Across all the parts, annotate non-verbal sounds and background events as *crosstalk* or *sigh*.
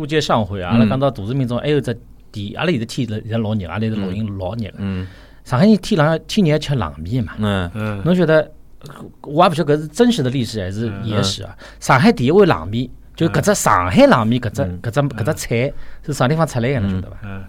书接上回啊，阿拉讲到大市民众还有只店，阿拉现在天现在老热，阿拉是老阴老热个。嗯。上海人天冷天热吃冷面嘛，嗯。嗯，侬晓得？我也不晓得搿是真实的历史还是野史啊。上海第一碗冷面，就搿只上海冷面搿只搿只搿只菜是啥地方出来个？侬晓得伐？嗯，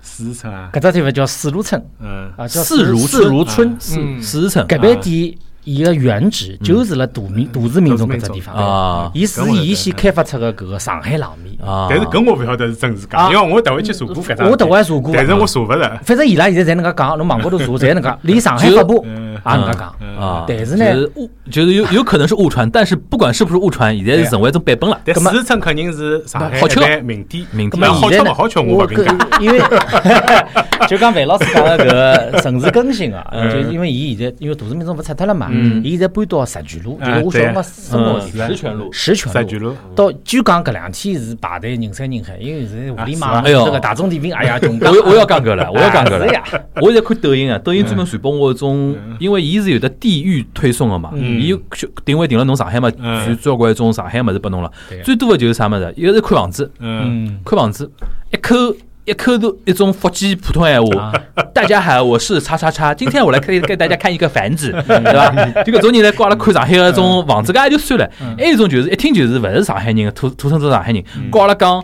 四川。啊，搿只地方叫四如村。嗯，啊，叫四如四如村。四嗯。四层搿爿店伊个原址就是辣大明大市民中搿只地方。啊。伊是伊先开发出个搿个上海冷面。啊，但是搿我勿晓得是真是假，啊。因为我特回去查过搿张，我特回查过但是我查勿着。反正伊拉现在侪能介讲，侬网高头查侪能介，*laughs* 连上海发布也嗯。能介讲。啊，但是呢就是误，就是有有可能是误传，但是不管是不是误传，现在是成为一种版本了。但四川肯定是上海好吃一般名店，名店那好现在呢？吃勿好吃我勿评价。因为 *laughs* 就讲范老师讲个搿个城市更新啊，嗯。就因为伊现在因为大市民中勿拆脱了嘛，嗯。伊现在搬到石泉路，就是我小辰光生活的地方石。泉路，石泉石泉路。到据讲搿两天是排队人山人海，因为现在互联网啊是啊这个大众点评，哎呀，穷 *laughs* 我我要讲搿了，我要讲搿了。*laughs* 是呀。我现在看抖音啊，抖音专门传播我一种，因为伊是有的地域推送个嘛，嗯。伊有定位定了侬上海嘛，嗯。传交关一种上海物事拨侬了。最多的就是啥物事，一个是看房子，嗯，嗯，看房子，一口一口都一种福建普通闲话啊。大家好，我是叉叉叉，*laughs* 今天我来给给大家看一个房子，*laughs* 对吧？就搿种人来挂了看上海个种房子，搿也就算了。还有一种就是一听就是勿是上海人，土土生土长上海人，跟阿拉讲。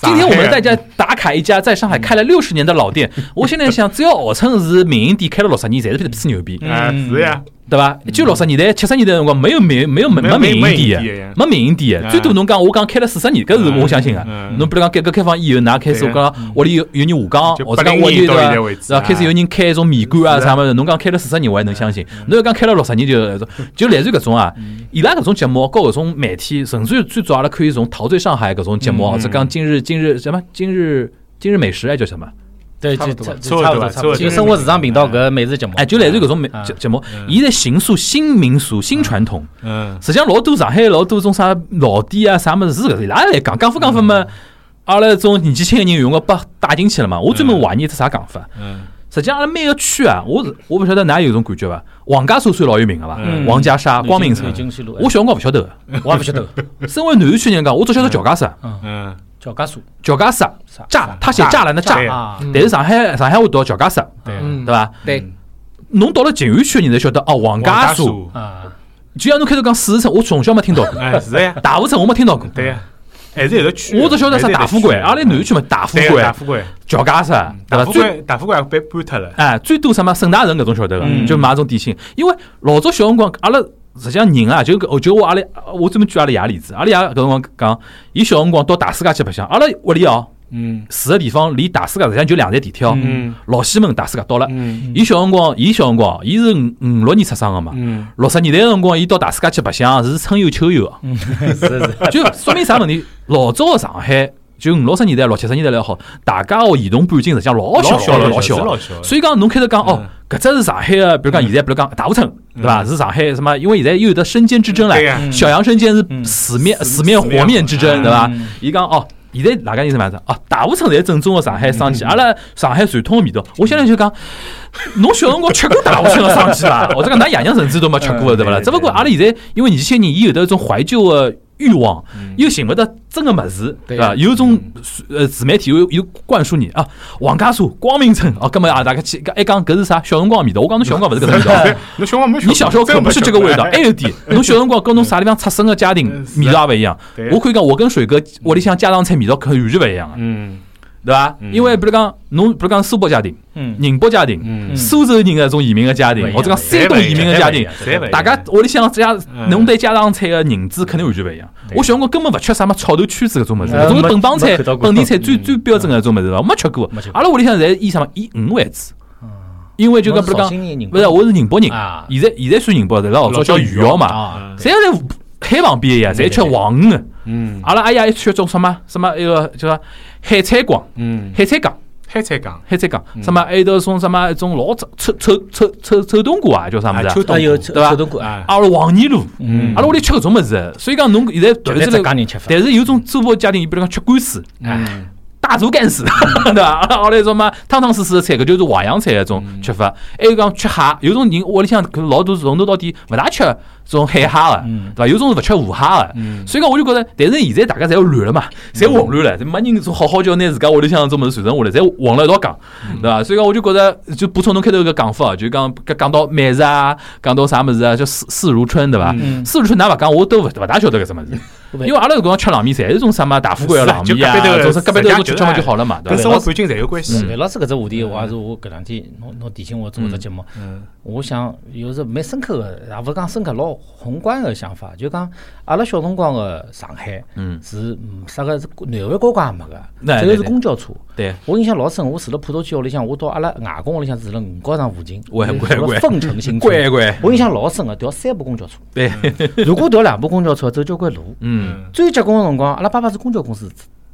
今天我们大家打卡一家在上海开了六十年的老店，我现在想，只要号称是民营店开了六十年，侪是吹牛逼，啊是呀，对吧？就六十年代、七十年代辰光，没有民没有没没有没民营没店没民营店最多侬讲我讲开了四十年，搿是我相信个嗯。侬比如讲改革开放以后，㑚开始对我讲屋里有有人下岗，就或者讲80屋里对伐？开始有人开一种面馆啊是啥物事，侬讲开了四十年，我还能相信。侬要讲开了六十年，就 *laughs* 就类似于搿种啊，伊拉搿种节目，和搿种媒体，甚至于最早阿拉可以从《陶醉上海》搿种节目，嗯。或者讲今日今日什么？今日今日美食还叫什么？对，就差不多差差不多，差不多差不多。差不多就生活时尚频道搿美食节目，哎，就类似于搿种节节目，伊在形塑新民俗、新传统。嗯实际上老多上海老多种啥老店啊啥物事是搿伊拉来讲，讲法讲法嘛，阿拉种年纪轻个人用个把带进去了嘛。我专门怀疑是啥讲法。嗯实际上阿拉每个区啊，我是我勿晓得㑚有种感觉伐？王家沙算老有名个伐嗯？王家沙、光明城南，京西路，我小辰光勿晓得个。我也不晓得，*laughs* 身为南市区人讲，我只晓得乔家沙，嗯叫家属。乔家沙啥栅，他写栅栏的对栅，啊，但是上海上海话读乔家沙，对。吧？对伐？对。侬到了静安区的人才晓得哦，王家沙。树，啊，就像侬开头讲四市城，我从小没听到过，*laughs* 哎是呀，大湖城我没听到过。对呀，还是有个区，我只晓得啥大富贵，阿拉南区嘛大富贵。大，富贵，乔家沙，对伐？大富最贵大富贵也被搬脱了，哎，最多什么沈大人搿种晓得个，嗯。就买种点心。因为老早小辰光，阿拉实际上人啊，就搿就我阿拉，我专门举阿拉爷例子，阿拉爷搿辰光讲，伊小辰光到大世界去白相，阿拉屋里哦嗯住个地方离大世界实际上就两站地铁哦，嗯老西门大世界到了。嗯伊小辰光，伊小辰光，伊是五五六年出生个嘛。嗯六十年代个辰光，伊到大世界去白相是春游秋有个，是 *laughs* 是，就说明啥问题？老早个上海，就五六十年代、六七十年代来好，大家个移动半径实际上老小小老小老小的，所以讲，侬开头讲哦嗯，搿只是上海个，比如讲现在，比如讲大湖城，对伐？嗯是上海什么？因为现在又有得生煎之争唻，小杨生煎是嗯死面死死面活面之争，对伐嗯？伊讲哦。现在大家意思嘛是哦，大湖城才是正宗个上海生嗯煎，阿拉上海传统个味道。我现在就讲，侬小辰光吃过大湖城个生煎伐？*laughs* 或者讲㑚爷娘甚至都没吃过，嗯对勿啦？只勿过阿拉现在因为年轻人伊有得一种怀旧个欲望，嗯。又寻勿到真个物事，对。对伐？有种呃自媒体又又灌输你啊，王家沙、光明村哦，搿么啊大家去一讲搿是啥？小辰光味道，我讲侬小辰光勿是搿种味道。*laughs* 侬小辰光没你小时候可不是这个味道，还有点，*laughs* 侬小辰光跟侬啥地方出生的家庭 *laughs* 味道也勿一样。我可以讲，我跟水哥屋里向家常菜味道可完全勿一样啊，嗯对伐？嗯。因为比如讲，侬比如讲苏北家庭、嗯，宁波家庭、嗯。苏州人的种移民的家庭，或者讲山东移民的家庭，大家屋里向家嗯。侬对家常菜的认知肯定完全勿一样。我小辰光根本勿吃啥么炒头圈子搿种物事，搿种是本帮菜本地菜最最标准个搿种物事，我没吃过。阿拉屋里向侪以啥么以鱼为主，因为就讲比如讲，勿是我是宁波人。啊，现在现在算宁波的，老早叫余姚嘛，啊，侪在海旁边呀，侪吃黄鱼的。嗯。阿拉阿爷一吃种什么什么一个叫啥海菜馆、嗯，海菜港、海菜港，海菜港，什么还有得种什么一种老臭臭臭臭臭臭冬瓜啊，叫啥么子啊？啊秋冬啊有对吧？臭冬瓜，啊，阿拉黄泥路，嗯。阿拉屋里吃搿种物事，所以讲侬现在突然之间，人吃法，但是有种中国家庭，比如讲吃干丝、嗯。大竹干丝，*laughs* 对伐？阿拉阿拉什么汤汤水水的菜，搿就是淮扬菜一种吃法。还有讲吃蟹，有种人屋里向可能老多从头到底勿大吃种海虾个，嗯。对伐？有种是勿吃河虾个，所以讲我就觉着，但是现在大家侪要乱了嘛，侪混乱了，没人说好好叫拿自家屋里向种物事传承下来，侪混了一道讲，对伐？所以讲我就觉着，就补充侬开头个讲法，就讲讲讲到美食啊，讲到啥物事啊，叫四四如春，对伐？嗯。四如春㑚勿讲，我都勿勿大晓得搿只物事，因为阿拉搿辰光吃冷面，侪是种啥嘛大富贵个冷面啊，是啊就隔壁头种啥隔壁头种吃吃嘛就好了嘛，对伐跟生？活环境侪有关系。范老师搿只话题，我也是我搿两天侬侬提醒我做搿只节目，嗯。我想有时蛮深刻个，也勿是讲深刻，老宏观个想法，就讲阿拉小辰光个上海嗯，是嗯啥个是南环高架也没个，对只有是公交车。对，我印象老深，我住辣普陀区屋里向，我到阿拉外公屋里向住辣五角场附近，乖住乖乖辣凤城新村。乖乖，我印象老深个，调三部公交车。对，如果调两部公交车，走交关路。嗯最结棍个辰光，阿拉爸爸是公交公司，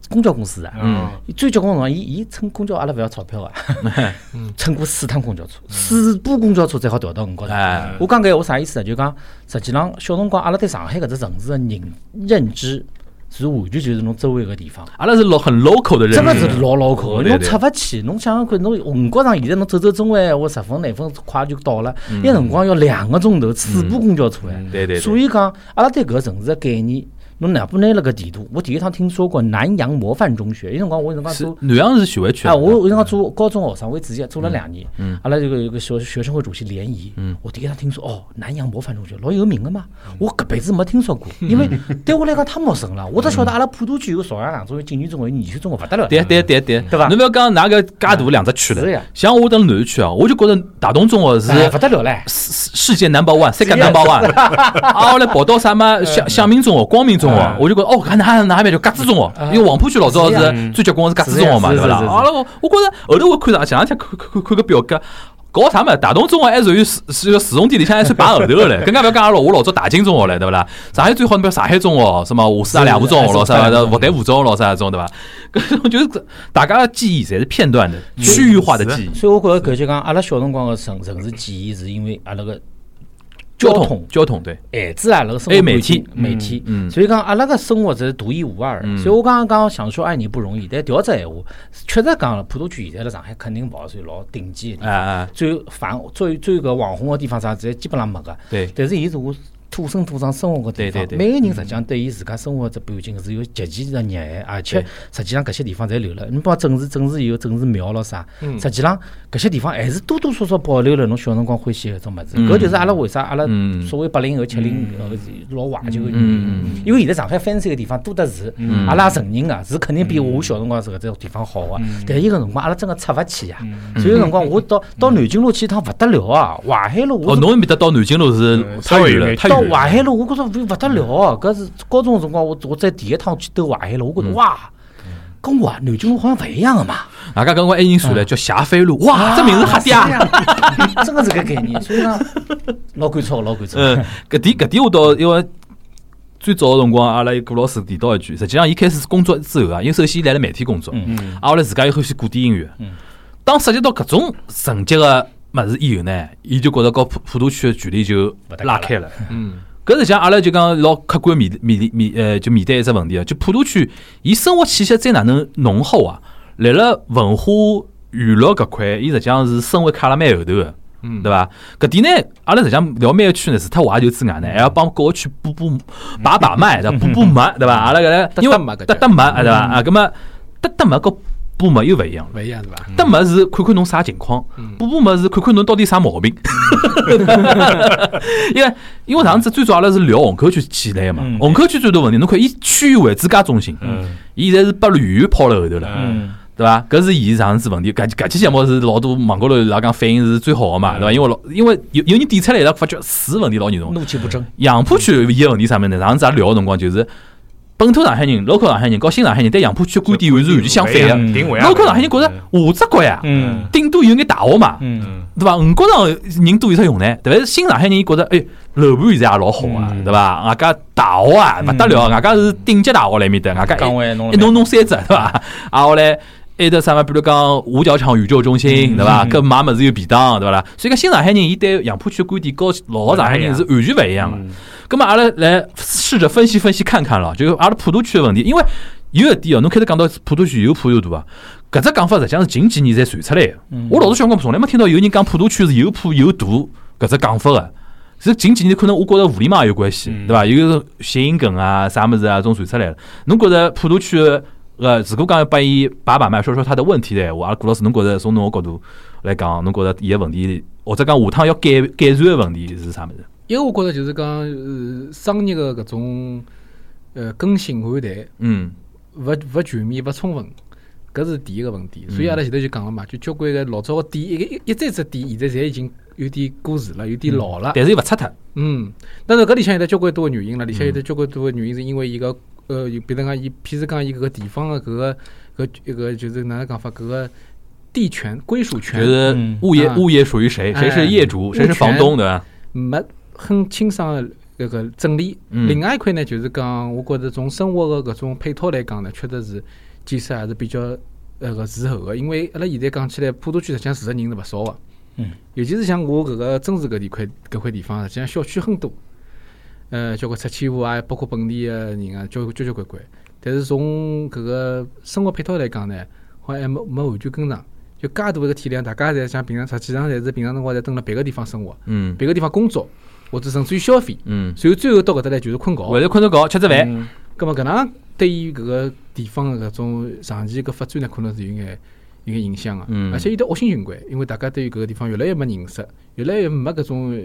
公交公司啊。嗯，最结棍个辰光，伊伊乘公交，阿拉勿要钞票啊，*laughs* 乘过四趟公交车，四部公交车才好调到五角场。哎，我讲搿闲话啥意思啊？就讲实际上小辰光阿拉对上海搿只城市个认认知，是完全就是侬周围个地方。阿拉是老很 local 的人，真个是老老口，侬出勿去，侬想想看，侬五角场现在侬走走中环，闲话十分廿分快就到了，嗯那辰光要两个钟头，四部公交车哎。对对对，所以讲，阿拉对搿个城市个概念，侬哪怕拿了个地图，我第一趟听说过南洋模范中学，有辰光我有辰光是做。南阳是徐汇区啊，我有辰光做高中学生会主席，做了两年。嗯阿拉这个有个学学生会主席联谊。嗯我第一趟听说，哦，南洋模范中学老有名个嘛，我搿辈子没听说过，*laughs* 因为对我来讲太陌生了。我只晓得阿拉普陀区有朝阳两中学、景园中学、有研修中学，勿得了。对对对对，对吧侬勿要讲哪个介大两只区了是呀，像我等南市区啊，我就觉着大同中学哎，是勿得了唻。世世界 number one，世界 number one。*laughs* 啊，后来跑到啥么向向明中学、光明中学嗯，我就觉着哦，搿哪哪边叫格子中学，因为黄浦区老早是最结棍是格子中学嘛，对勿啦？是呀是是是阿拉我我觉着后头我看上前两天看看看看个表格。搞啥么？大同中学还属于市是个市重点里向还算排后头个嘞，更加勿要讲阿拉我老早大金中学嘞，对勿啦？上海最好，比如上海中学，什么华师大两湖中学咯，是啥是复旦附中咯，啥种对伐？*laughs* 搿种就是大家的记忆侪是片段的、区域化的记忆。所以我觉着搿就讲，阿拉小辰光个城城市记忆，是因为阿拉个交通通交通对，限制啊，那个生活环境体媒体，嗯所以讲阿拉个生活是独一无二所以我刚刚讲想说爱你不容易，但调只闲话，确实讲了，普陀区现在辣上海肯定勿算老顶级的地方，最繁最最搿网红个地方啥子，基本上没个。对，但是伊是我土生土长生活个地方对对，对。每个人实际上对伊自家生活只半径是有极其的热爱，而且实际上搿些地方侪留了。你包括政治政治有政治庙咯啥，嗯。实际上搿些地方还是多多少少保留了侬小辰光欢喜的搿种物事。嗯。搿就是阿拉为啥阿拉嗯。所谓八零后、七零后老怀旧个原因。因为现在上海 fancy 个地方多得是，嗯。阿拉也承认个，是肯定比我小辰光是搿只地方好个。但伊个辰光阿拉真个出勿去呀，所以有辰光我到到南京路去一趟勿得了啊，淮海路我哦，是侬面搭到南京路是嗯太远了，淮海路，我觉着勿勿得了哦，搿是高中个辰光，我我在第一趟去兜淮海路，我觉着哇，跟我南京路好像勿一样个嘛。大家刚刚还有人说了叫霞飞路，哇，这名字吓嗲。嗲，真个是搿概念，所以讲 *laughs* 老感触，老感触。嗯，搿点搿点我倒因为最早个辰光，阿拉有顾老师提到一句，实际上伊开始工作之后啊，因为首先伊来了媒体工作，嗯啊，后来自家又欢喜古典音乐嗯。当涉及到搿种层级个物事以后呢，伊就觉着和普普陀区的距离就搭拉开了。嗯，搿实际上阿拉就讲老客观面面面呃，就面对一只问题啊，就普陀区，伊生活气息再哪能浓厚啊？辣辣文化娱乐搿块，伊实际上是身位卡了蛮后头个。嗯对伐？搿点呢，阿拉实际上聊每个区呢，除脱怀旧之外呢，还要帮各个区补补把把脉，对伐？补补脉，对伐？阿拉搿来，*laughs* 因为搭搭脉搿搭搭脉，对伐？啊，葛末搭搭脉和补脉又勿一样了。勿一样对伐？搭么是看看侬啥情况，补补脉是看看侬到底啥毛病。*laughs* 因为因为上次最早阿拉是聊虹口区起来个嘛，嗯虹口区最大问题，侬看伊区域为主介中心，伊现在是把旅游抛了后头了。嗯，对伐？搿是伊上次问题，搿搿期节目是老多网高头伊拉讲反应是最好个嘛，对伐？因为老因为有有人点出来，伊拉发觉水问题老严重。怒气不争。杨浦区伊个问题啥物事呢？上次阿拉聊个辰光就是本土上海人、local 上海人和新上海人对杨浦区观点完全完全相反个。嗯定位啊 local 上海人觉着下只角呀，嗯顶多有眼大学嘛，对伐？五角场人多有啥用呢？对伐？新上海人伊觉着，哎，楼盘现在也老好啊，嗯对伐？外加大学啊，勿得了，外加是顶级大学来面搭，外加岗位一弄弄三只，对伐？啊，后来还得啥嘛？比如讲五角场宇宙中心，对伐？搿买物事有便当，对伐啦？所以讲新上海人伊对杨浦区观点和老上海人是完全勿一样个。咁么阿拉来试着分析分析看看咯，就阿拉普陀区的问题，因为有一点哦，侬开头讲到普陀区有普有大啊，搿只讲法实际上是近几年才传出来的。我老早小辰光从来没听到有人讲普陀区是有普有大搿只讲法个。是近几年可能我觉着互联网也有关系，嗯对伐？有谐音梗啊、啥物事啊，种传出来了。侬觉着普陀区个呃，如果讲要拨伊把把脉，说说他的问题的闲话，阿拉顾老师，侬觉着从侬个角度来讲，侬觉着伊个问题，或者讲下趟要改改善个问题是啥物事？一个我觉着就是讲，呃，商业个搿种呃更新换代嗯勿勿全面、勿充分，搿是第一个问题。所以阿拉前头就讲了嘛，就交关个老早个店，一个一一再只店，现在侪已经有点过时了，有点老了。但是又勿拆脱。嗯，但是搿里向有得交关多个原因了，里向有得交关多个原因是因为伊个呃，有比如讲伊，譬如讲伊搿个地方个搿个搿一个就是哪能讲法，搿个地权归属就权是嗯啊物业物业属于谁，谁是业主，哎谁是房东，对伐？没很清爽个搿个整理。嗯另外一块呢，就是讲，我觉着从生活个搿种配套来讲呢，确实是建设还是比较呃个滞后个，因为阿拉现在讲起来，普陀区实际上住个人是勿少个。嗯。尤其是像我搿个真市搿地块搿块地方，实际上小区很多，呃，交关拆迁户啊，包括本地个人啊，交交交关关。但是从搿个生活配套来讲呢，好像还没没完全跟上。就介大一个体量，大家侪像平常实际上侪是平常辰光侪蹲辣别个地方生活，嗯别个地方工作，或者甚至于消费，嗯，随后最后到搿搭来就是困觉。为了困着觉，吃只饭。嗯，葛么搿能对于搿个地方的搿种长期搿发展呢，可能是有眼有眼影响个。嗯而且有得恶性循环，因为大家对于搿个地方越来越没认识，越来越没搿种呃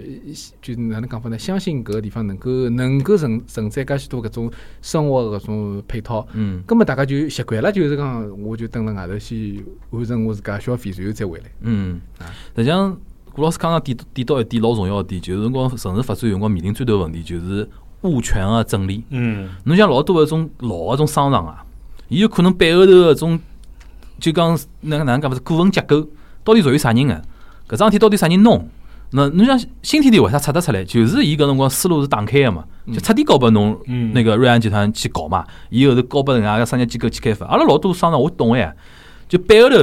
就是哪能讲法呢？相信搿个地方能够能够承承载介许多搿种生活的搿种配套。嗯葛么大家就习惯了，就是讲我就蹲辣外头先完成我自家消费，然后再回来。嗯啊，实际上，顾老师刚刚点点到一点老重要个点，就是辰光城市发展有辰光面临最大的问题就是物权个整理。嗯侬像老多搿种老个种商场啊，伊有可能背后头搿种就讲哪能哪能讲法是股份结构，到底属于啥人个？搿桩事体到底啥人弄？那侬像新天地为啥拆得出来？就是伊搿辰光思路是打开个嘛，就彻底交拨侬嗯那个瑞安集团去搞嘛，伊后头交拨人家个商业机构去开发。阿拉老多商场我懂个呀，就背后头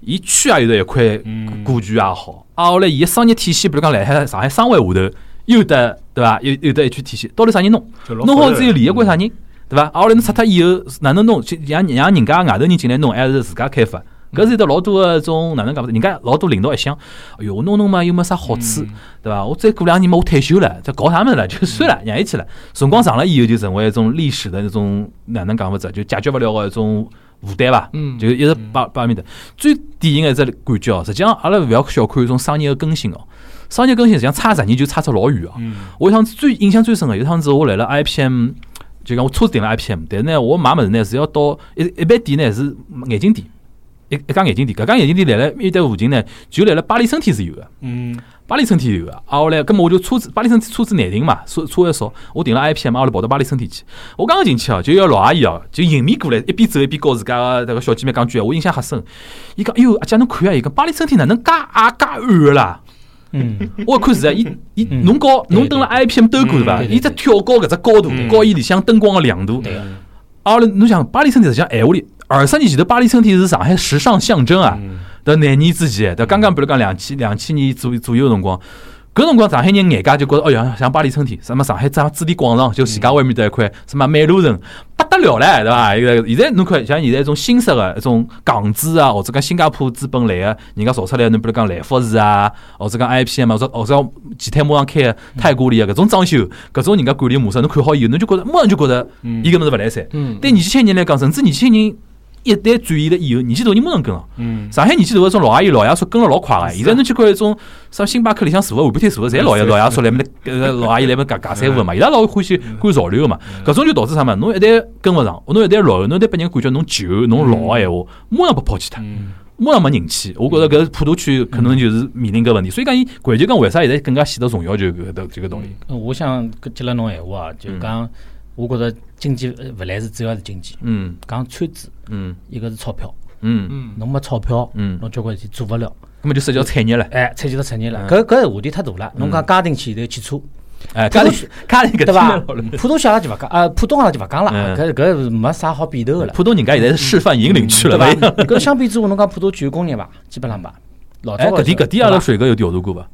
伊区也有得一块嗯股权也好，啊后来伊个商业体系，比如讲辣海上海商会下头又得对伐？有有得一圈体系，到底啥人弄？弄好之后利益归啥人，对伐？啊后来侬拆脱以后哪能弄？就让让人家外头人进来弄，还是自家开发？搿是有得老多个种哪能讲法？人家老多领导一想，哎哟，我弄弄嘛又没啥好处，对伐？我再过两年嘛我退休了，再搞啥物事了？就算了，让伊去了。辰光长了以后，就成为一种历史的那种哪能讲法子？就解决勿了个一种负担伐？嗯就一直摆摆面的。最典型个一只感觉哦，实际上阿拉勿要小看一种商业个更新哦。商业更新实际上差十年就差出老远哦。嗯我一趟子最印象最深个，有一趟子我来了 IPM，就讲我车子订了 IPM，但是呢，我买物事呢是要到一一般店呢是眼镜店，一一家眼镜店，搿家眼镜店来了面搭附近呢，就来了巴黎身体是有个。嗯巴黎春天有个，啊，后来，葛么我就车子巴黎春天车子难停嘛，车车还少，我停了 IPM，啊后来跑到巴黎春天去。我刚刚进去哦，就有个老阿姨哦，就迎面过来，一边走一边告自家个迭个小姐妹讲句我印象很深。伊讲，哎哟，阿姐侬看啊，伊讲巴黎春天哪能介矮介暗个啦？嗯，我一看是啊，伊伊嗯侬高侬登了 IPM 兜过对伐？对对伊只跳高搿只高度，嗯高伊里向灯光个亮度。啊，侬想巴黎春天实际上闲话里，二十年前头巴黎春天是上海时尚象征啊。嗯到廿年之前，对，刚刚比如讲两千两千年左左右的辰光，搿辰光上海人眼界就觉着，哦哟，像巴黎春天，什么上海张置地广场，就徐家汇面搭一块，什么美路城，不得了唻，对伐？一个现在侬看，像现在一种新式个一种港资啊，或者讲新加坡资本来个，人家造出来，侬比如讲来福士啊，或者讲 IPM 啊，或者或者前滩马上开个太古里啊，搿种装修，搿种人家管理模式，侬看好以后，侬就觉着马上就觉着嗯伊搿物事勿来三。嗯，对年纪轻人来讲，甚至年轻人一旦转移了以后，年纪大人马上跟了。嗯上海年纪大个种老阿姨、老爷叔跟了老快个。现在侬去看一种啥星巴克里向坐个、下半天坐个，侪老爷老爷叔来面搭，呃老阿姨来面搭夹夹三胡个嘛。伊拉老欢喜赶潮流个嘛。搿种就导致啥嘛？侬一旦跟勿上，侬一旦落后，侬一旦拨人感觉侬旧、侬老个闲话，马上被抛弃脱。嗯马上没人气，我觉着搿普陀区可能就是面临搿问题，所以讲伊环球讲为啥现在更加显得重要，就搿个这个道理。呃我想搿接了侬闲话啊，就讲，我觉着经济呃勿来是主要是经济，嗯讲圈子，嗯一个是钞票，嗯，嗯，侬没钞票，嗯侬交关事体做勿了。那么就涉及到产业了。哎，涉及到产业了，嗯搿搿话题太大了。侬讲家庭前头汽车，哎，家里家里搿对伐？听了浦东阿拉就勿讲，啊，浦东阿拉就勿讲了，嗯搿搿没啥好比头个了，浦东人家现在是示范引领区了，对勿伐？搿相比之下，侬讲浦东具有工业伐？基本上伐？老哎，早搿点搿点阿拉水哥有调查过伐？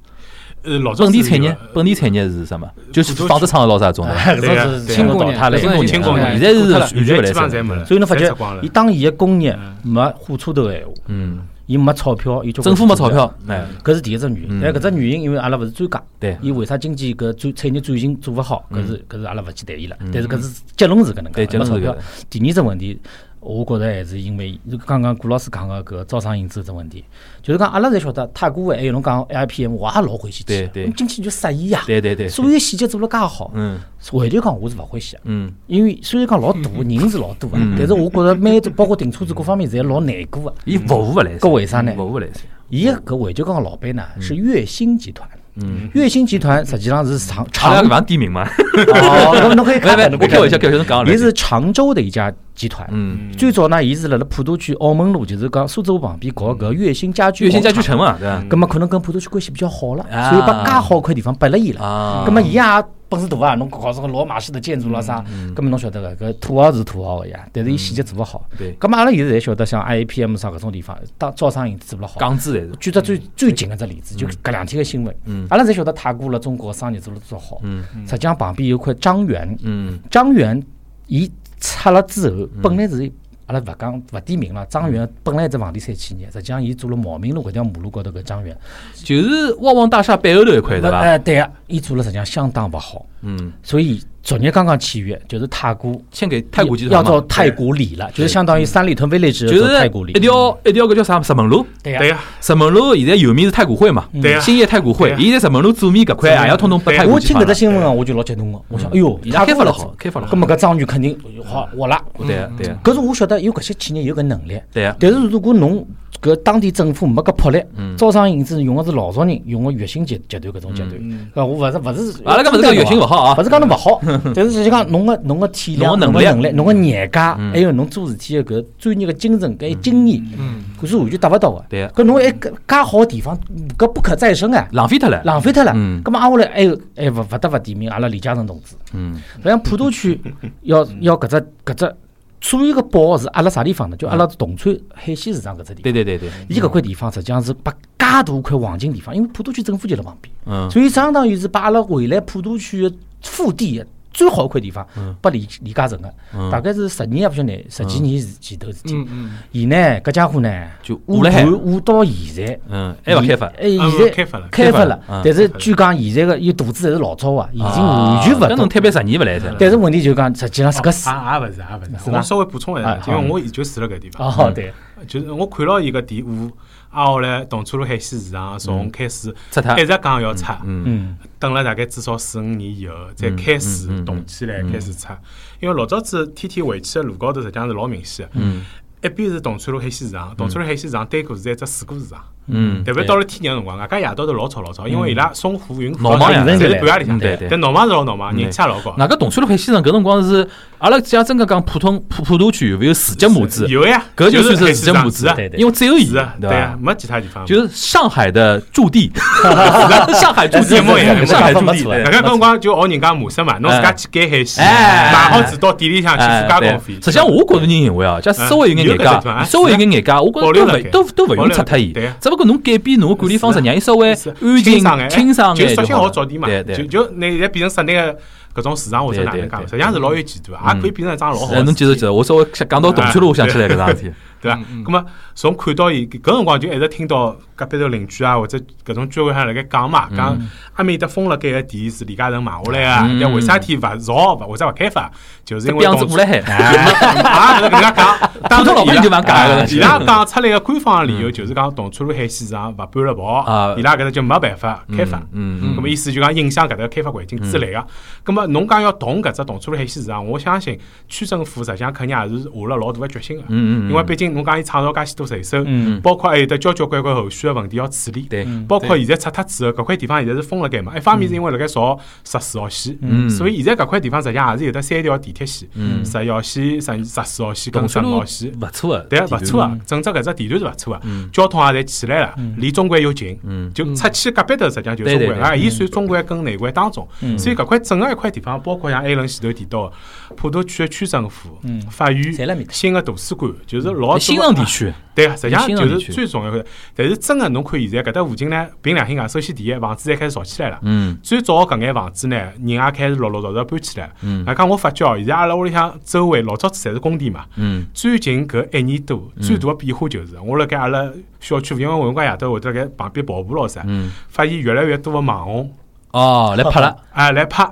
呃，老早本地产业是有的，本地产业是什么？就是纺织厂老啥种的。搿 *laughs* 对啊轻工业，轻搿种轻工业现在是完全勿来三现在基本上侪没了，所以侬发觉伊当伊个工业嗯没火车头个闲话，嗯伊没钞票，政府没钞票，哎，搿是第一只原因。嗯但搿只原因，因为阿拉勿是专家，对伊为啥经济搿转产业转型做勿好？搿是搿是阿拉勿去谈伊了。但是搿是结论是搿能介，没钞票。第二只问题，我觉着还是因为刚刚顾老师讲个搿招商引资只问题，就是讲阿拉侪晓得太古汇还有侬讲 IPM，我也老欢喜去的。对。进去就适意呀。对对对，所有细节做了介好，嗯。回头讲我是勿欢喜个。嗯。因为虽然讲老大，*laughs* 人是老多个，但是我觉着每只包括停车子各方面侪老难过个。伊服务勿来三，搿为啥呢？服务勿来三，伊个搿回头讲个老板呢是粤星集团，嗯，月星集团实际上是长长搿方点名嘛，哦，搿侬 *laughs* 可以看我开玩笑，开玩笑，侬讲了，伊是常州的一家集团。嗯，最早呢，伊是辣辣普陀区澳门路，就是讲苏州旁边搞搿月星家居月星家居。城嘛，对吧？葛么可能跟普陀区关系比较好了，啊所以把介好块地方拨了伊了。啊，葛么伊也本事大啊，侬搞这个罗马式的建筑了啥，葛么侬晓得个，搿土豪是土豪个呀，但是伊细节做勿好。对。葛么阿拉现在侪晓得，像 IAPM 啥搿种地方，当招商引资做勿好。港资侪是，举只最最近个只例子，就搿两天个新闻，嗯。阿拉侪晓得泰国辣中国商业做了多少好，嗯。实际上旁边有块张园，嗯。张园伊拆了之后，本来是阿拉勿讲勿点名了，张园本来一只房地产企业，实际上伊做了茂名路搿条马路高头搿张园，就是旺旺大厦背后头一块对伐？呃，对个，伊做了实际上相当勿好，嗯，所以昨日刚刚签约，就是太古签给太古集要团要，到太古里了，就是相当于三里屯 village 就要到太是古里。一，条一条搿叫啥？石门路，对呀，石门路？现在有名是太古汇嘛，对呀，兴业太古汇，现在石门路左面搿块也要通通拨太古我听搿只集团了。新闻啊，我就老激动个，我想，哎哟，伊拉开发了好开发了好。葛么搿张园肯定好活了。对呀对呀。搿是我晓得有搿些企业有搿能力，对呀，但是如果侬搿当地政府没搿魄力，嗯。招商引资用个是老早人用个月薪集集团搿种集团，搿我勿是勿是，阿拉搿勿是讲月薪勿好啊。勿是讲侬勿好，*laughs* 但是实际讲侬个侬个体量、侬个能力。侬个能力、侬个眼界，嗯。还有侬做事体个搿专业个精神搿经验，嗯，搿是完全达勿到个。对。搿侬还搿介好个地方，搿不可再生哎，浪费脱了。浪费脱了。嗯。葛末挨下来还有还勿勿得勿提名阿拉李嘉诚同志。嗯。实际上普陀区要要搿只搿只所有个宝是阿拉啥地方呢？就阿拉铜川海鲜市场搿只地方。对对对对，伊搿块地方实际上是把介大块黄金地方，因为普陀区政府就辣旁边，嗯所以相当于是把阿拉未来普陀区的腹地最好一块地方拨李李嘉诚个，嗯大概是十年也勿晓得十几年前头事体伊呢搿家伙呢就捂捂了海捂到现在。嗯，还勿开发。哎，啊现在开发了开发了但是据讲现在个伊肚子还是老早啊，已经完全勿搿侬动。推办十年勿来噻。但是问题就讲，实际上是个事。也也勿是，也勿是。是吧我稍微补充一下啊，因为好我就住辣搿地方，哦，对，就是我看牢伊个第五，挨下来动车路海鲜市场从开始一直讲要拆，嗯嗯，等了大概至少四五年以后，才嗯开始动起来，开始拆。因为老早子天天回去的路高头，实际上是老明显个。嗯一边是铜川路海鲜市场，铜川路海鲜市场对过是一只水果市场。嗯，特别到了天热个辰光，外加夜到头老吵老吵，因为伊拉送货运闹忙呀侪是半夜里向嗯对对但闹忙是老闹忙，嗯人气也老高。外加铜川路海鲜市场搿辰光是阿拉假真个讲普通普普陀区有没有四脚母子？有呀，搿就算是是四脚母子啊，对对因为只有伊，是啊，对？没其他地方。就是上海的驻地，*laughs* 上海驻地，上海驻地。没错对大家搿辰光就学人家模式嘛，侬自家去拣海鲜，哎买好子到店里向去哎对付加工费。实际上，我个人认为啊，假使稍微有眼眼有搿地方界，啊稍微有眼眼界，我觉着都勿都都勿用拆脱伊。只不过侬改变侬个管理方式，让伊稍微安静、清爽眼，就好了。好早点就就那现在变成室内个搿种市场或者哪能讲，实际上是老有前途的，也可以变成一桩老好哎。侬记得记得，我稍微讲到动车路，我想起来 *laughs* 搿桩事体。对伐？咁么从看到伊搿辰光就一直听到隔壁头邻居啊或者搿种居委会辣盖讲嘛，讲阿面搭封了盖个地是李嘉诚买下来个，嗯但为啥体勿造勿或者勿开发，就是因为样子动捂了海，啊，搿能介讲，当普通老百姓就蛮假的伊拉讲出来个官方理由就是讲动川路海鲜市场勿搬了跑啊，伊拉搿搭就没办法开发。嗯嗯咁么意思就讲影响搿搭个开发环境之类个。咁么侬讲要动搿只动车路海鲜市场，我相信区政府实际上肯定也是下了老大个决心个。因为毕竟侬讲伊创造介许多税收嗯，包括还有得交交关关后续个问题要处理。对，包括现在拆脱之后，搿块地方现在是封了盖嘛。一方面是因为辣盖造十四号线，嗯。所以现在搿块地方实际上也是有得三条地铁线，嗯十一号线、十十四号线跟十五号线。勿错个，对，勿错啊，整只搿只地段是勿错啊。嗯，交通也侪起来了，离中环又近，嗯。就出去隔壁头实际上就是中环啊，对对对伊算中环跟内环当中，所以搿块整个一块地方，包括像艾伦前头提到的普陀区的区政府、法院新的图书馆，就是老多新上地区，对个，实际上就是最重要的。但是真个侬看现在搿搭附近呢，凭良心讲，首先第一，房子侪开始造起来了。嗯最早搿眼房子呢，人也开始陆陆续续搬起来了。嗯外加我发觉哦，现在阿拉屋里向周围老早子侪是工地嘛，嗯最近搿一年多最大的变化就是，我辣盖阿拉小区，因为我有辰光夜到会得辣盖旁边跑步咯啥，嗯，发现越来越多的网红哦，来拍了，*laughs* 啊来拍，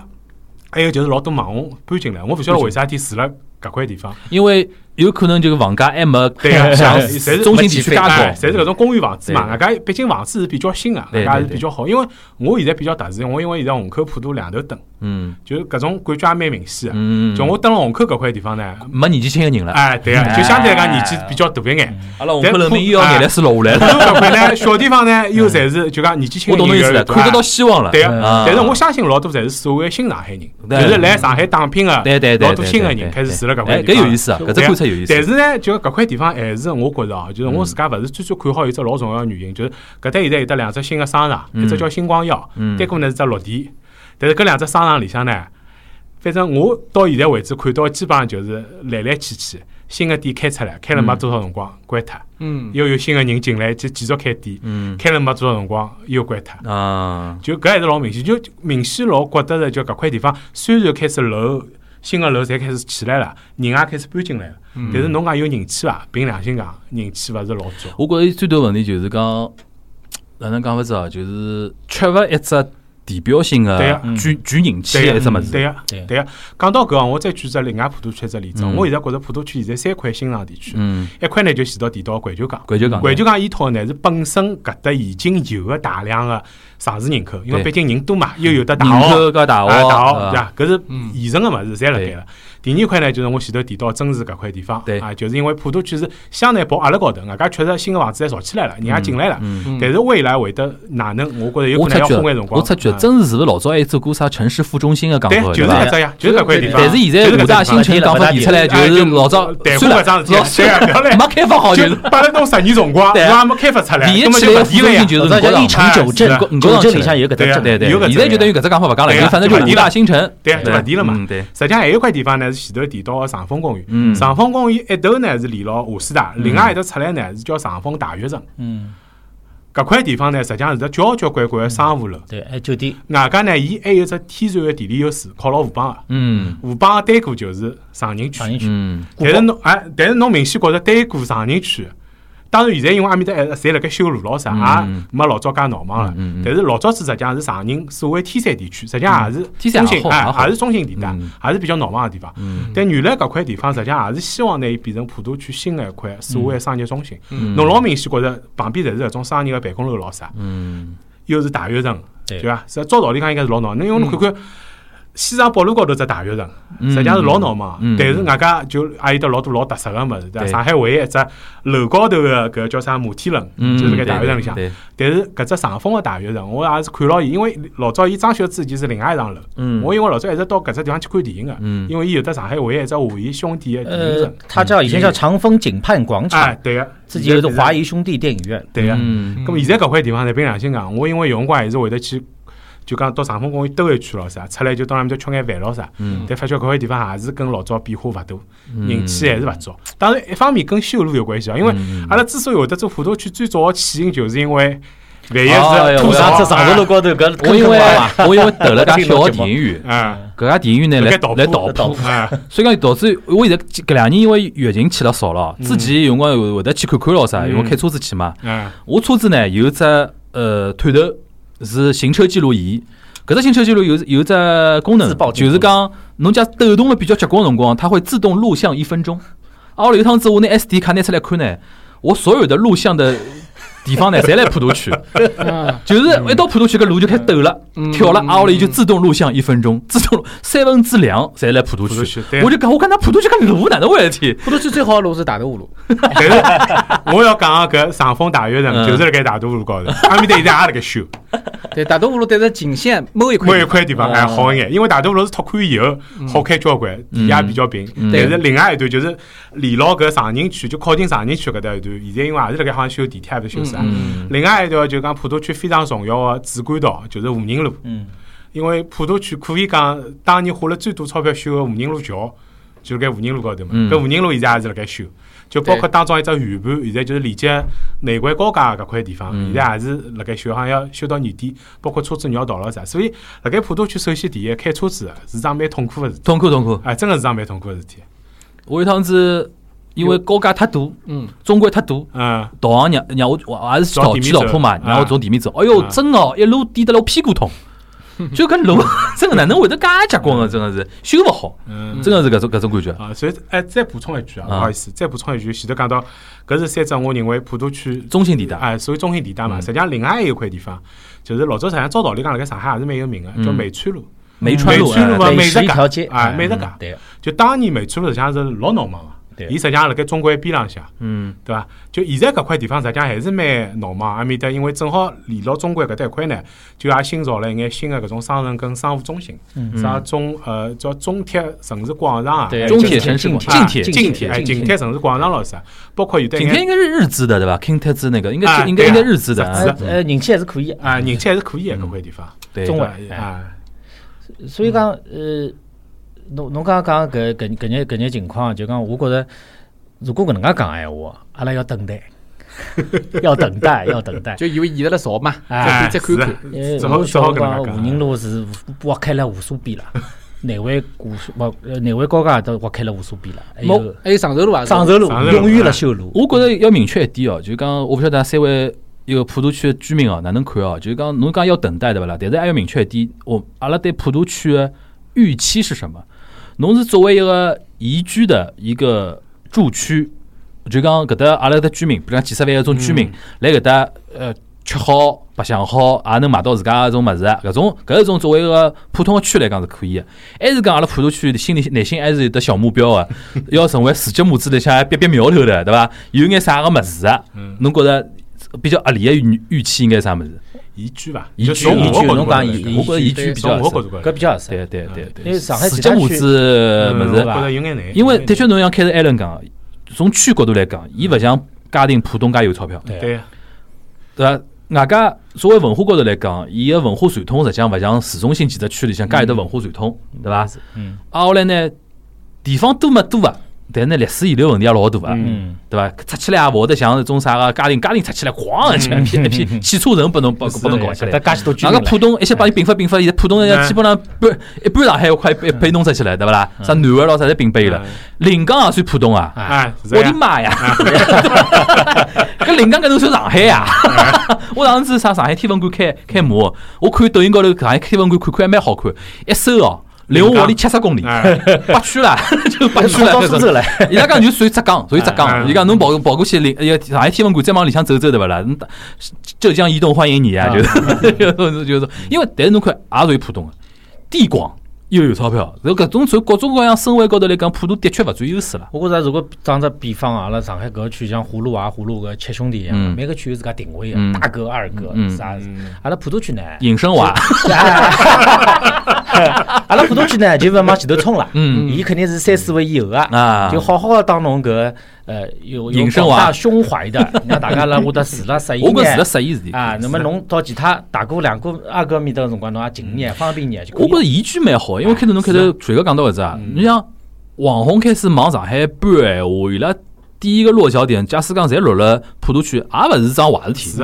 还有就是老多网红搬进来，我勿晓得为啥体住了搿块地方。因为有可能就 *laughs* 是房价还没对个，像侪是 *laughs* 中心地区介哎，高，侪是搿种公寓房子嘛。对。外加毕竟房子是比较新个，对外加是比较好。因为我现在比较特殊，我因为现在虹口普渡两头蹲，嗯。就是搿种感觉也蛮明显个。嗯，就我蹲了虹口搿块地方呢，没年纪轻的人了，哎，对啊，就相对来讲年纪比较大一眼。阿拉虹口人民医药眼泪水落下来普了，搿块呢，小地方呢又侪是就讲年纪轻我的懂侬意思了，看得到哎希望了，对个，啊。但是我相信老多侪是所谓的新上海人，就是来上海打拼个，对对对，老多新个人开始住了搿哎，块地方。搿有意。思啊，搿只观察有意思，但是呢，就搿块地方还是我觉着哦，就是我自家勿是最最看好一只老重要个原因，就是搿搭现在有得两只新个商场，嗯。一只叫星光耀，嗯。单个呢是只绿地。但是搿两只商场里向呢，反正我到现在为止看到基本上就是来来去去，新个店开出来，开了没多少辰光关脱，嗯，又有新的人进来就继续开店，嗯。开了没多少辰光又关脱。啊，就搿还是老明显，就明显老觉得着，就搿块地方虽然开始楼新个楼侪开始起来了，人也开始搬进来了，嗯但是侬讲有人气伐？凭良心讲，人气勿是老足。我觉着最大问题就是讲，哪能讲法子啊？就是缺乏一只地标性对的啊举举人气一只物事。对个，对对个。讲到搿，我再举只另外普陀区一只例子。嗯我现在觉着普陀区现在三块新场地区，嗯，一块呢就前头提到的环球港。环球港，环球港依托呢是本身搿搭已经有个大量个城市人口，因为毕竟人多嘛，又有的大学，口加大啊，学，大学啊对伐？搿是嗯现成个物事，侪辣盖对了。第二块呢，就是我前头提到增市搿块地方，对啊，就是因为普陀区是湘南跑阿拉高头，外加确实新个房子侪造起来了，人也进来了。嗯，但是未来会得哪能？我觉着有可能要分眼辰，光。我察觉，啊真是是不是老早还做过啥城市副中心的讲对，法，就是搿只呀，就是搿块地方。但是现在五大新城讲法提出来，就是老早淡算了，桩事老体，对啊，不要来，没开发好就。是拨了侬十年辰光，侬对啊还没开发出来，第一根本就勿提了呀。就是叫一城九镇是，五九镇里向有搿只镇，对对，有搿现在就等于搿只讲法勿讲了，就反正就五大新城，对啊，就勿提了嘛。嗯，对，实际上还有一块地方呢，是前头提到个长风公园。嗯长风公园一头呢是连牢华师大，另外一头出来呢是叫长风大学城。嗯，搿块地方呢，实际上是只交交关关个商务楼。对，还有酒店，外加呢，伊还有只天然个地理优势，靠牢河浜个。嗯河浜个单过就是长宁区长宁区，嗯但是侬哎，但是侬明显觉着单过长宁区。当然，现在因为阿面搭还侪辣盖修路咯啥，嗯。也没老早介闹忙了。但是老早子实际上是长宁所谓天山地区，实际上也是中心，哎也是中心地带嗯，也是比较闹忙个地方。嗯。但原来搿块地方实际上也是希望拿伊变成普陀区新个一块所谓的商业中心。嗯。侬老明显觉着旁边侪是搿种商业个办公楼咯啥，嗯。又是大学城，对。对伐？实照道理讲应该是老闹。侬因为侬看看西藏北路高头只大学城，嗯实际上是老闹忙嗯。但是外加就也有得老多老特色个物事，对伐？上海唯一一只楼高头个搿叫啥摩天轮，嗯，就是搿大学城里向。对，但是搿只长风个大学城，我也是看牢伊，因为老早伊装修之前是另外一幢楼。嗯，我因为老早一直到搿只地方去看电影个，嗯因为伊有得上海唯一一只华谊兄弟个电影呃城。，它叫以前叫长风锦畔广哎场，，对个，自己有个华谊。兄弟电影院，对个。嗯咁么现在搿块地方呢，凭良心讲，我因为有辰光还是会得去，就讲到长风公园兜一圈咯啥，出来就到那面搭吃眼饭咯啥。嗯。但发觉搿块地方还是跟老早变化勿大，嗯。人气还是勿足。当然，一方面跟修路有关系啊，因为嗯。阿拉之所以会得做普陀区，最早个起因就是因为万一哦是土我上上次上头路高头搿我因为我因为投了家小个电影。院，啊，搿家电影院呢来来倒倒铺，啊，所以讲导致我现在搿两年因为疫情去了少了，之前有辰光会会得去看看咯啥，因为开车子去嘛。啊，我车子呢有只呃探头是行车记录仪，搿只行车记录有有只功能就是讲侬家抖动了比较结棍的辰光，它会自动录像一分钟。啊，我有一趟子我拿 SD 卡拿出来看呢，我所有的录像的地方呢，侪来普陀区，啊，*laughs* 就是一到普陀区搿路就开始抖了，嗯。跳了，啊，我里就自动录像一分钟，自动三分之两侪来普陀区？我就讲，我讲那普陀区搿路哪能回事体？普陀 *laughs* 区最好的路是大头湖路，但是我要讲个搿上风大悦城嗯。就是辣盖大渡路高头，阿面搭现在也辣盖修。对，大头湖路但是仅限某一块，某一块地方还好一眼，因为大渡路是拓宽以后好开交关，地也比较平。嗯。但是另外一段就是连牢搿长宁区，就靠近长宁区搿搭一段，现在因为也是辣盖好像修地铁，还是修啥？嗯另外一条就讲普陀区非常重要的主干道，就是武宁路。嗯，因为普陀区可以讲当年花了最多钞票修个武宁路桥，就辣盖武宁路高头嘛。嗯搿武宁路现在也是辣盖修，就包括当中一只圆盘，现在就是连接内环高架搿块地方，嗯现在也是辣盖修，好像要修到年底，包括车子绕道了啥。所以辣盖普陀区，首先第一，开车子是桩蛮痛苦个事体，痛苦痛苦。哎，真个是桩蛮痛苦个事体。我一趟子因为高架太大，嗯，中轨太大，嗯，导航让让我我也是去找逃去地面走逃坡嘛，让我啊从地面走。哎哟，啊真哦，一路颠得了我屁股痛。就搿路真个哪能会得介结棍个？真个是修勿好，嗯。真个是搿种搿种感觉。啊，所以哎，再补充一句啊，不啊好意思，再补充一句，前头讲到搿是三只，我认为普陀区中心地带。哎，属于中心地带嘛。嗯。实际上，另外还有一块地方，就是老早实际上照道理讲，辣盖上海也是蛮有名个，叫嗯梅川路。梅川路，哎梅川路嘛美食街一条街，哎嗯。美食街对。个，就当年梅川路实际上是老闹忙个，对伊实际上辣盖中环边浪向，嗯，对伐？就现在搿块地方实际上还是蛮闹忙，埃面搭因为正好连牢中环搿搭一块呢，就也新造了一眼新的搿种商城跟商务中心，啥中呃叫中铁城市广场啊，中铁城市广场近铁近近铁哎近近铁城市广场咯啥，包括有的今天应该是日资的对吧？King 特资那个应该应该应该日资的，呃呃，人气还是可以的。啊人气还是可以的搿块地方，对中？啊，所以讲，呃，侬侬刚刚讲搿搿搿眼搿眼情况，就讲我觉着，如果搿能介讲闲话，阿拉要等待，*laughs* 要等待，要等待。*laughs* 就以为现在辣造嘛，哎再再看看。呃，只好我只好搿能晓得讲介讲沪宁路是挖开了无数遍了，内环无数勿呃内环高架都挖开了无数遍了，还有还有长寿路啊，长寿路永远辣修路。我觉着要明确一点哦，就讲我不晓得三位一个普陀区的居民哦哪能看哦，就是讲侬讲要等待对勿啦？但是还要明确一点，我阿拉对普陀区的预期是什么？侬是作为一个宜居的一个住区，就讲搿搭阿拉的居民，比如讲几十万个种居民来搿搭呃吃好白相好，也能买到自家搿种物事，搿种搿一种作为一个普通的区来讲是可以的。还是讲阿拉普陀区心里内心还是有得小目标的，*laughs* 要成为世界母子里向憋憋苗头的，对伐？有眼啥个物事啊？侬觉着比较合理的预预期应该啥物事？宜居伐？宜居就从宜居我角度来侬讲宜讲我觉着宜居比较合适搿比较合适。对对对对，因为上海世界母其他区嗯我子？物事觉得有眼难，因为的确侬像开始艾伦讲，从区角度来讲，伊勿像嘉定、浦东介有钞票，对对伐？外加作为文化角度来讲，伊个文化传统实际上勿像市中心几只区里向介有得文化传统，对伐？嗯。啊，后来呢，地方多么多啊，但是呢，历史遗留问题也老大啊，嗯，对伐？出起来也勿会得像那种啥个嘉定，嘉定出起来哐一嗯起一批一批 *laughs* 汽车城拨侬拨拨侬搞起来搿。搭介许多浦东一些帮伊并发并发，现在浦东人家基本上半一半上海要快被被弄出去了，对勿啦？啥南汇咯啥侪并拨伊了。临江也算浦东啊！我的妈呀！搿临江搿能算上海呀？*laughs* 我上次上上海天文馆开开幕，我看抖音高头上海天文馆看看还蛮好看，一搜哦，离我屋里七十公里，哎，八区了，就八区啦。搿种到苏州来，伊拉讲就属于浙江，属于浙江。嗯伊讲侬跑跑过去，临一个上海天文馆再往里向走走，对勿啦？浙江移动欢迎你啊！就是就是就是，因为但是侬看也属于浦东个，地广又有钞票，然后搿种从各种各样生活高头来讲，浦东的确勿占优势了。我觉着如果打只比方啊，阿拉上海搿个区像葫芦娃、葫芦搿七兄弟一样，嗯。每个区有自家定位嗯。个，大哥、二哥嗯。啥嗯。阿拉普陀区呢，隐身娃，*laughs* 阿拉普陀区呢就勿往前头冲了，嗯。伊肯定是三四位以后啊啊，就好好的当侬搿呃有有大胸怀的，*laughs* 让大家辣我搭住了十一我觉着是个年适意事体。啊，那么侬到其他大哥、两哥、二哥面搭个辰光，侬也近眼方便眼就可以了。我觉着宜居蛮好，因为开头侬开头全个讲到搿只啊，你像网红开始往上海搬个闲话，伊拉第一个落脚点，假使讲侪落了普陀区，也勿是桩坏事体。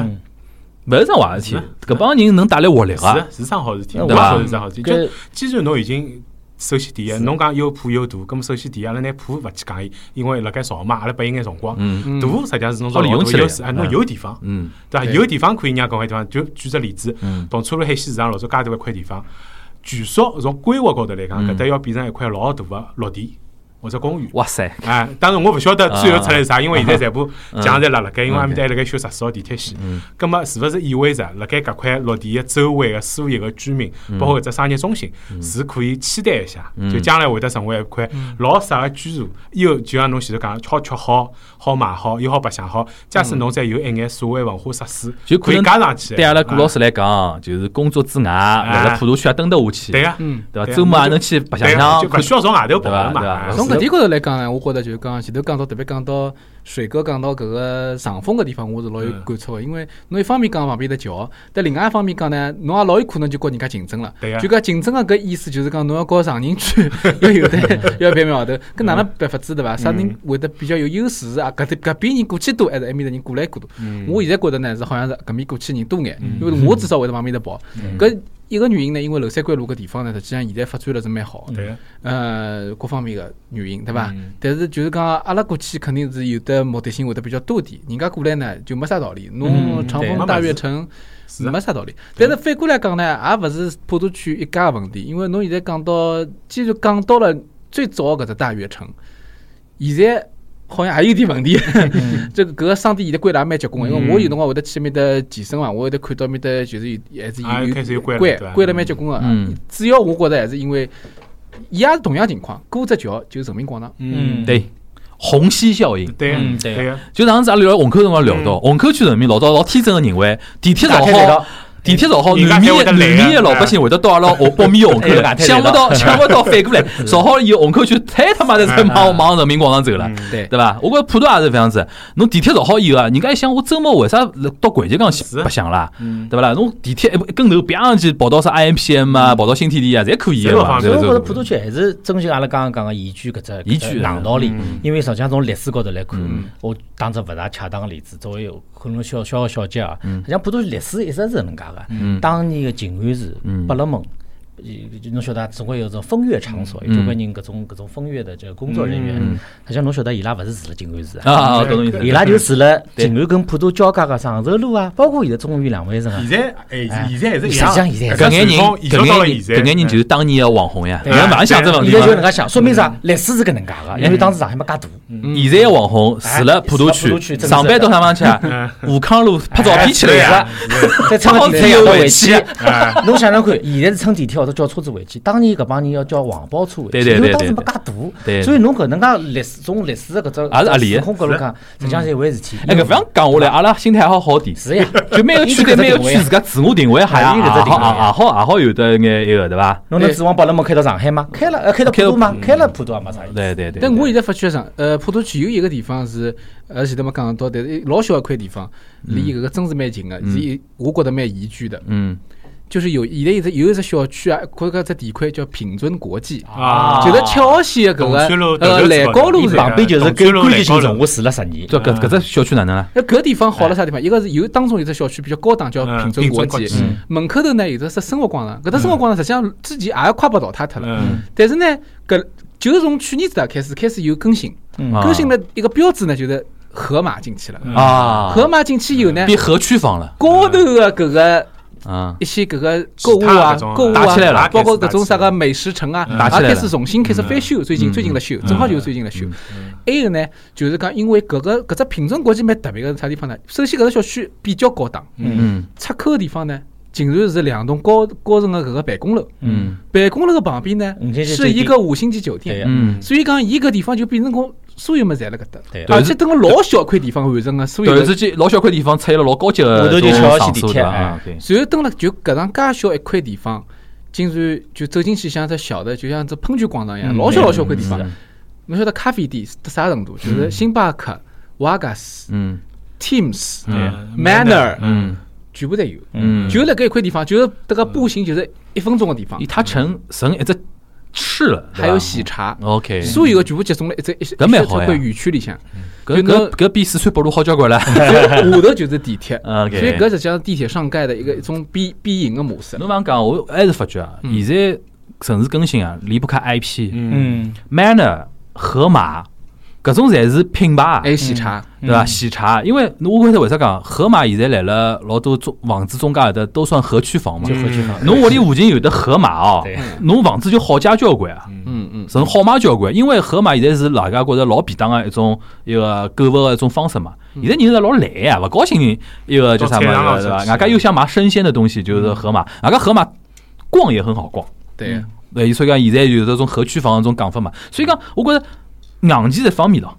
勿是桩坏事体。搿帮人能带来活力是的个，是桩好事体，对我吧？觉着是桩好事体。既然侬已经首先第一，侬讲又铺又大，咁么首先第一，阿拉拿铺勿去讲伊，因为辣盖造嘛，阿拉拨伊眼辰光。嗯。大实际上是侬好利用起来优势，哎，侬有地方，嗯。对伐？有地方可以让搿块地方，就举只例子，嗯。同川路海鲜市场老早介大一块地方，据说从规划高头来讲，嗯。搿搭要变成一块老大个绿地或者公寓。哇塞，哎，当然我勿晓得最后出来是啥，因为现在全部嗯墙侪辣辣盖，因为埃面搭还辣盖修十四号地铁线。葛末是勿是意味着辣盖搿块绿地个周围个所有个居民，包括搿只商业中心，是可以期待一下，就将来会得成为一块老适合居住，又就像侬前头讲，好吃好，好买好，又好白相好，假使侬再有一眼所谓文化设施，就可以加上去。对阿拉顾老师，来讲，就是工作之外，辣辣普陀区也蹲得下去，对个，嗯，对对伐？周末也能去白相相就，勿需要从外头跑嘛。对吧哎侬搿点高头来讲呢，我觉得就是讲前头讲到，特别讲到水哥讲到搿个长风个地方，我是老有嗯感触个。因为侬一方面讲旁边的桥，但另外一方面讲呢，侬也老有可能就跟人家竞争了。对呀就讲竞争个搿意思就是讲侬要搞长宁区要有的要别苗头，*laughs* 搿哪能办法子对伐？啥人会得比较有优势啊？搿搿边人过去多，还是埃面的人过来过多？嗯我现在觉得呢是好像是搿面过去人多眼，因为我至少会得往面搭跑。搿一个原因呢，因为娄山关路搿地方呢，实际上现在发展了是蛮好的。对，呃，各方面个原因，对伐？嗯但是就是讲，阿拉过去肯定是有的目的性会得比较多点，人家过来呢就没啥道理。侬长风大悦城没啥道理。但是反过来讲呢，也勿是普陀区一家个问题，因为侬现在讲到，既然讲到了最早搿只大悦城，现在。好像还有点问题，*laughs* 这个搿个商店现在关得也蛮结棍个，因为我有辰光会得去埃面搭健身嘛，我会得看到埃面搭就是有还是啊有开始有关了关对吧？关得蛮结棍个。嗯。主要我觉着还是因为，伊也是同样情况，过只桥就是人民广场。嗯，对，虹吸效应。对对就上次阿拉聊虹口辰光聊到，嗯。虹口区人民老早老天真个认为地铁造好地铁造好，南面南面的啊老百姓会得到阿拉红北面虹口想不到 *laughs* 想不到反过来，造好了以后虹口区太他妈的在往往人民广场走了。嗯对，对伐？我觉着普陀也是搿样子。侬地铁造好以后啊，人家一想，我周末为啥到环球港去是白相啦？嗯。对勿啦？侬地铁一一跟头别上去跑到啥 IMPM 啊，跑到新天地啊，侪可以所以我觉着普陀区还是遵循阿拉刚刚讲个宜居搿只宜居硬道理嗯，因为实际上从历史高头来看嗯，我打只勿大恰当个例子，作为可能小小个小节啊，嗯。实际上普陀区历史一直是搿能介个。嗯。当年个静安寺嗯、百乐门，呃侬晓得，总归有种风月场所，有交关人搿种搿种风月的这个工作人员嗯，实际上侬晓得伊拉勿是住辣静安寺啊。伊拉就住辣 *laughs* 对静安跟普陀交界个长寿路啊，包括现在中原两卫城啊现。在哎，哎现在还是一实际上样，现在搿眼人，搿眼人，搿眼人就是当年个网红呀，对人家马上想这问题现在就搿嘛。能介想，说明啥？历史是搿能介个，因为当时上海没介大。现在个网红住辣普陀区，上班到啥地方去啊？*laughs* 武康路拍照片去了呀。再乘个地铁回去哎，侬想想看，现在是乘地铁或者叫车子回去，当年搿帮人要叫黄包车回去，对对对因为当时没对介对大，所以侬搿能介历史从历史的搿只也是合理的时空角度讲，实际上是一回事体。哎，搿这样讲下来，阿拉心态还好好点。是呀，*laughs* 就每个区对每个区自家自我定位还也哎也好也也好也好有得眼一个对伐？侬能指望百乐门开到上海吗？开了，呃，开到普陀吗？开了普陀也没啥意思。对对对。但我现在发觉上，呃，普陀区有一个地方是，呃，前头没讲到，但是老小一块地方，离搿个真是蛮近个，是我觉得蛮宜居的。嗯就是有现在有一只有一只小区啊，或者搿只地块叫品尊国际，啊，就是七号线的搿个。呃头头兰高路。旁边就是跟关节性重，我住了十年。这搿搿只小区哪能啊？那搿地方好了啥地方？一个是有当中有只小区比较高档，叫嗯品尊国际。门口头呢有只是生活广场，搿只生活广场实际上之前也快被淘汰脱了。嗯，但是呢，搿就是从去年子大开始开始有更新，更新了一个标志呢，就是河马进去了。河马进去以后呢，变河区房了。高头的搿个啊。一些搿个购物啊购物啊，包括搿种啥个美食城啊，也开始重新开始翻修，最近嗯。最近辣修，嗯。正好就是最近辣修。还有呢，就是讲因为搿个搿只品种国际蛮特别个是啥地方呢？首先搿个小区比较高档，嗯。出口个地方呢，竟然是两栋高高层的搿个办公楼，嗯。办公楼的旁边呢是一个五星级酒店。嗯，所以讲，伊搿地方就变成讲所有物事侪辣搿搭，而且等个老小块地方完成个所有的突然之间老小块地方出现了老高级的后头就这种七号线场所地铁然后等了就搿样介小一块地方，竟然就走进去像只小的，就像只喷泉广场一样，嗯老小老小块地方。是。侬晓得咖啡店到啥程度？就是星巴克、瓦格斯、嗯。Teams、嗯 Manner 嗯。全部侪有。嗯，就辣搿一块地方，就是迭个步行就是一分钟个地方。伊，它成成一只市了，还有喜茶，OK，所有个全部集中了一只一搿蛮好呀。一块园区里向。搿搿搿比四川北路好交关了。下头就是地铁，*laughs* 所以搿实际上地铁上盖的一个一种变变形的模式。侬讲讲，我还是发觉啊，嗯。现在城市更新啊，离不开 IP、嗯，嗯，Manner、盒马，搿种侪是品牌啊还。有喜茶，对伐？喜茶，因为侬我晓得为啥讲，盒马现在来了老多中房子中介有的都算合区房嘛就。合区房。侬屋里附近有的盒马哦，侬房子就好价交关啊，嗯嗯，人好卖交关。因为盒马现在是大家觉着老便当个一种一个购物个一种方式嘛。现在人是老懒啊，勿高兴一个叫啥到菜场嘛，对伐？外加又想买生鲜的东西，就是盒马。外加盒马逛也很好逛。对个。对，所以讲现在有这种合区房这种讲法嘛，所以讲我觉着硬件是一方面咯。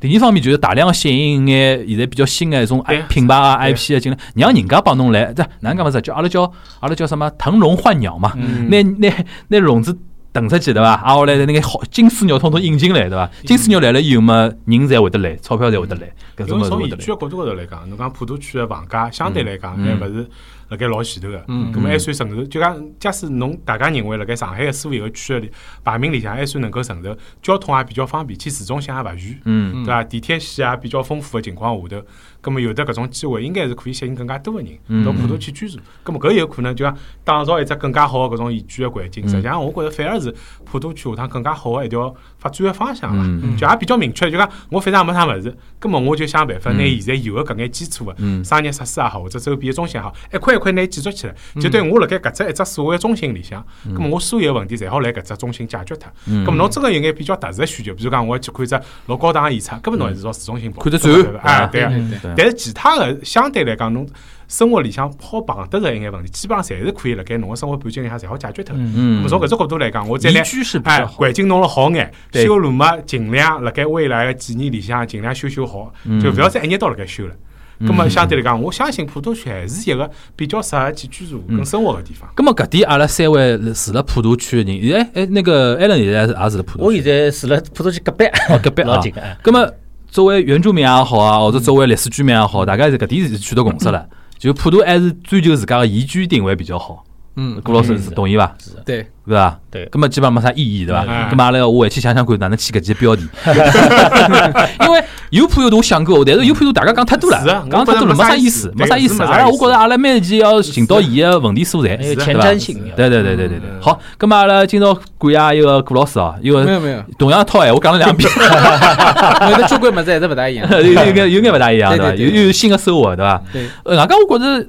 第二方面就是大量的吸引眼现在比较新的一种品牌啊、IP 啊进来，让人家帮侬来，这哪能讲法子？叫阿拉叫阿拉叫什么腾笼换鸟嘛？嗯拿拿拿笼子腾出去对伐？啊，后来那个好金丝鸟统统引进来对伐？金丝鸟来了以后嘛，人才会得来，钞票才会得来，搿种。从宜居个角度高头来讲，侬讲普陀区的房价相对来讲还勿是辣盖老前头个，嗯咁么还算承受。就讲，假使侬大家认为辣盖上海个所有个区里排名里向还算能够承受，交通也比较方便，去市中心也勿远，嗯对伐？地铁线也比较丰富个情况下头，咁么有的搿种机会，应该是可以吸引更加多个人到普陀去居住。咁么搿有可能就讲打造一只更加好个搿种宜居个环境。实际上，我觉着反而是普陀区下趟更加好个一条发展个方向嗯。伐。就也比较明确，就讲我反正也没啥物事，咁么我就想办法拿现在有个搿眼基础个嗯。商业设施也好，或者周边个中心也好，一块一块拿伊建筑起来，就对我辣盖搿只一只所谓个中心里向，咁么我所有个问题侪好来搿只中心解决脱。咁么侬真个有眼比较特殊个需求，比如讲我要去看只老高档个演出，根本侬还是到市中心跑，看得对转伐哎，对个。但是其他个相对来讲，侬生活里向好碰得着一眼问题，基本上侪是可以辣盖侬个生活半径里向侪好解决脱。嗯咁么从搿只角度来讲，我再来哎。环境弄了好眼，对修路嘛，尽量辣盖未来个几年里向尽量修修好，嗯就勿要再一年到辣盖修了。咁么相对来讲，我相信普陀区还是一个比较适合去居住跟生活个地方。咁么搿点阿拉三位住辣普陀区个人，哎哎，那个艾伦现在也住辣普陀我，现在住了普陀区隔壁，隔壁啊老近个。哎咁么作为原住民也好啊，或者作为历史居民也好，大家是搿点是取得共识了。就普陀还是追求自家个宜居定位比较好。嗯，顾老师同意伐？对，是伐？对咁么基本上没啥意义，对伐？嗯咁么阿拉我回去想想看，哪能起搿几个标题？*laughs* 因为有谱有图想过，但是有谱有大家讲太多了，讲太多了没啥意思，没啥意思。阿拉我觉着阿拉每一期要寻到伊个问题所在，还有对伐前瞻性。对对对对对对。好，咁么阿拉今朝感谢一个顾老师哦，因为没有没有，同样一套闲话讲了两遍，*laughs* 有的交关物事还是勿大一样。*laughs* 有有眼有眼勿大一样，对伐？有有新的收获，对伐？对，呃，外加我觉着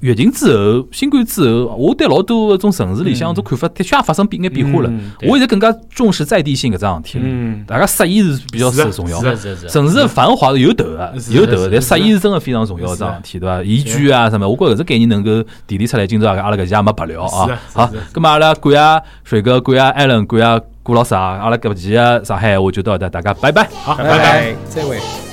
疫情之后，新冠之后，我对老多搿种城市里向种看法的确也发生变眼变化了。我现在更加重视在地性搿桩事体了。大家适意是比较是重要。城市的繁华是有头的，有头的，但适意是真的非常重要桩事体，对伐？宜居啊什么，我觉着搿只概念能够提炼出来，今朝阿拉搿些也没白聊啊。好是的，咁么阿拉感谢水哥，感谢艾伦，感谢顾老师啊，阿拉搿期个上海话就到这，大家拜拜。好，拜。拜。再会。